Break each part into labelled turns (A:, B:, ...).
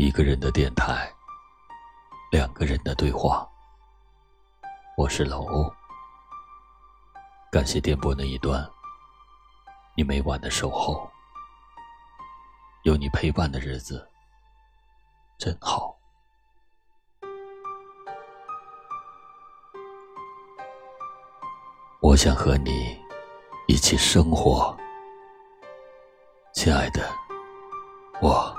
A: 一个人的电台，两个人的对话。我是老欧，感谢电波那一端你每晚的守候，有你陪伴的日子真好。我想和你一起生活，亲爱的，我。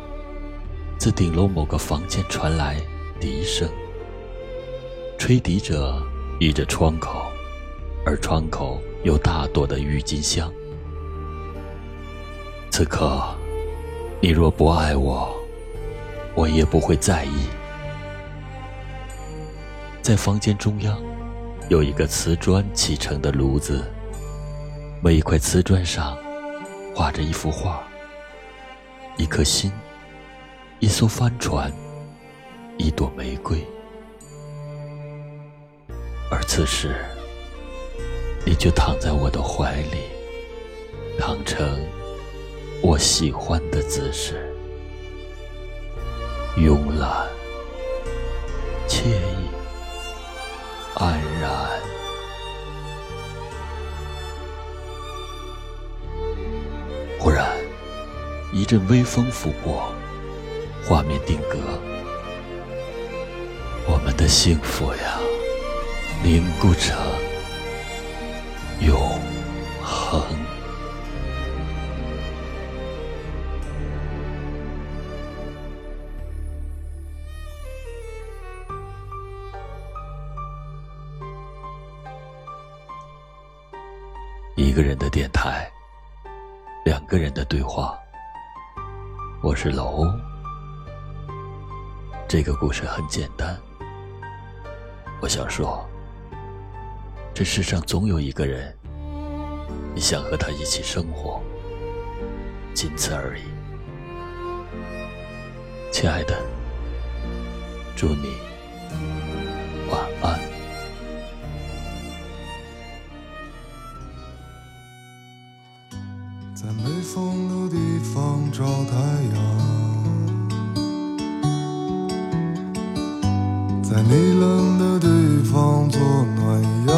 A: 自顶楼某个房间传来笛声，吹笛者倚着窗口，而窗口有大朵的郁金香。此刻，你若不爱我，我也不会在意。在房间中央，有一个瓷砖砌成的炉子，每一块瓷砖上画着一幅画，一颗心。一艘帆船，一朵玫瑰，而此时，你就躺在我的怀里，躺成我喜欢的姿势，慵懒、惬意、安然。忽然，一阵微风拂过。画面定格，我们的幸福呀，凝固成永恒。一个人的电台，两个人的对话。我是楼。这个故事很简单，我想说，这世上总有一个人，你想和他一起生活，仅此而已。亲爱的，祝你晚安。
B: 在没风的地方找太阳。在你冷的地方做暖阳，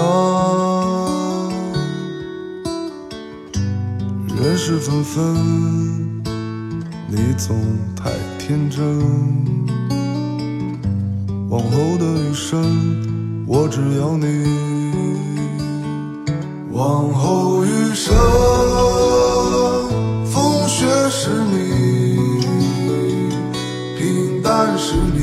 B: 人事纷纷，你总太天真。往后的余生，我只要你。往后余生，风雪是你，平淡是你。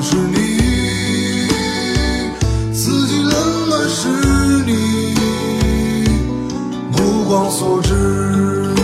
B: 是你，四季冷暖是你，目光所至。